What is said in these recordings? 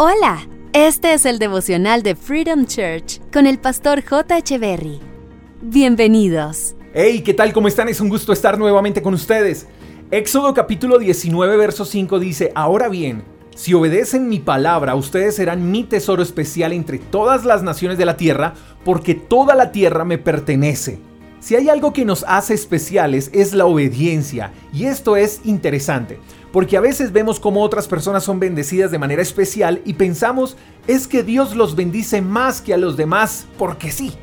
Hola, este es el devocional de Freedom Church con el pastor J. Berry. Bienvenidos. Hey, ¿qué tal? ¿Cómo están? Es un gusto estar nuevamente con ustedes. Éxodo capítulo 19, verso 5 dice, Ahora bien, si obedecen mi palabra, ustedes serán mi tesoro especial entre todas las naciones de la tierra, porque toda la tierra me pertenece. Si hay algo que nos hace especiales es la obediencia, y esto es interesante, porque a veces vemos cómo otras personas son bendecidas de manera especial y pensamos es que Dios los bendice más que a los demás porque sí.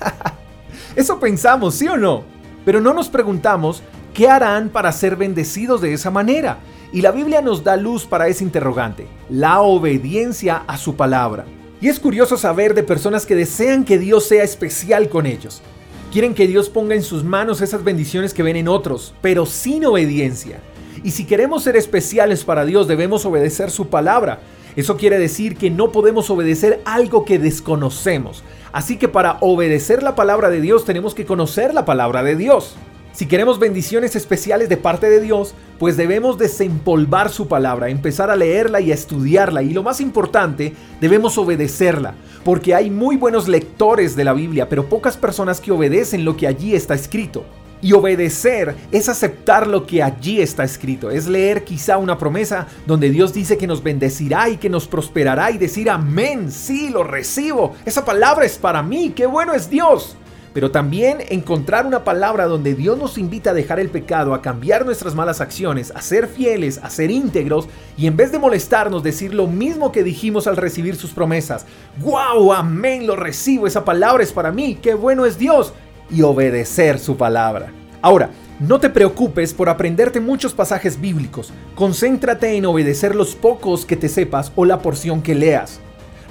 Eso pensamos, ¿sí o no? Pero no nos preguntamos qué harán para ser bendecidos de esa manera. Y la Biblia nos da luz para ese interrogante, la obediencia a su palabra. Y es curioso saber de personas que desean que Dios sea especial con ellos. Quieren que Dios ponga en sus manos esas bendiciones que ven en otros, pero sin obediencia. Y si queremos ser especiales para Dios, debemos obedecer su palabra. Eso quiere decir que no podemos obedecer algo que desconocemos. Así que para obedecer la palabra de Dios tenemos que conocer la palabra de Dios. Si queremos bendiciones especiales de parte de Dios, pues debemos desempolvar su palabra, empezar a leerla y a estudiarla y lo más importante, debemos obedecerla, porque hay muy buenos lectores de la Biblia, pero pocas personas que obedecen lo que allí está escrito. Y obedecer es aceptar lo que allí está escrito, es leer quizá una promesa donde Dios dice que nos bendecirá y que nos prosperará y decir amén, sí, lo recibo, esa palabra es para mí, qué bueno es Dios pero también encontrar una palabra donde Dios nos invita a dejar el pecado, a cambiar nuestras malas acciones, a ser fieles, a ser íntegros y en vez de molestarnos decir lo mismo que dijimos al recibir sus promesas. ¡Wow! Amén, lo recibo, esa palabra es para mí, qué bueno es Dios y obedecer su palabra. Ahora, no te preocupes por aprenderte muchos pasajes bíblicos, concéntrate en obedecer los pocos que te sepas o la porción que leas.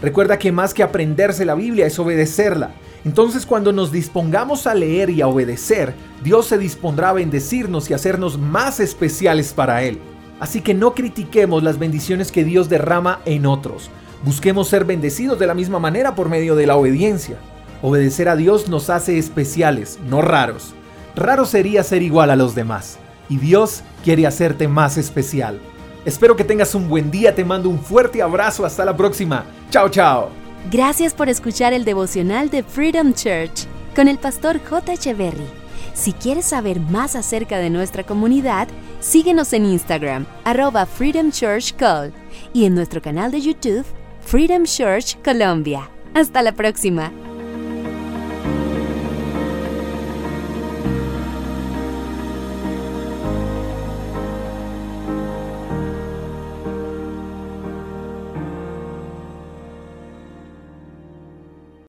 Recuerda que más que aprenderse la Biblia es obedecerla. Entonces cuando nos dispongamos a leer y a obedecer, Dios se dispondrá a bendecirnos y hacernos más especiales para Él. Así que no critiquemos las bendiciones que Dios derrama en otros. Busquemos ser bendecidos de la misma manera por medio de la obediencia. Obedecer a Dios nos hace especiales, no raros. Raro sería ser igual a los demás. Y Dios quiere hacerte más especial. Espero que tengas un buen día, te mando un fuerte abrazo, hasta la próxima. Chao, chao. Gracias por escuchar el devocional de Freedom Church con el pastor J. Echeverry. Si quieres saber más acerca de nuestra comunidad, síguenos en Instagram, arroba Freedom Church Call, y en nuestro canal de YouTube, Freedom Church Colombia. Hasta la próxima.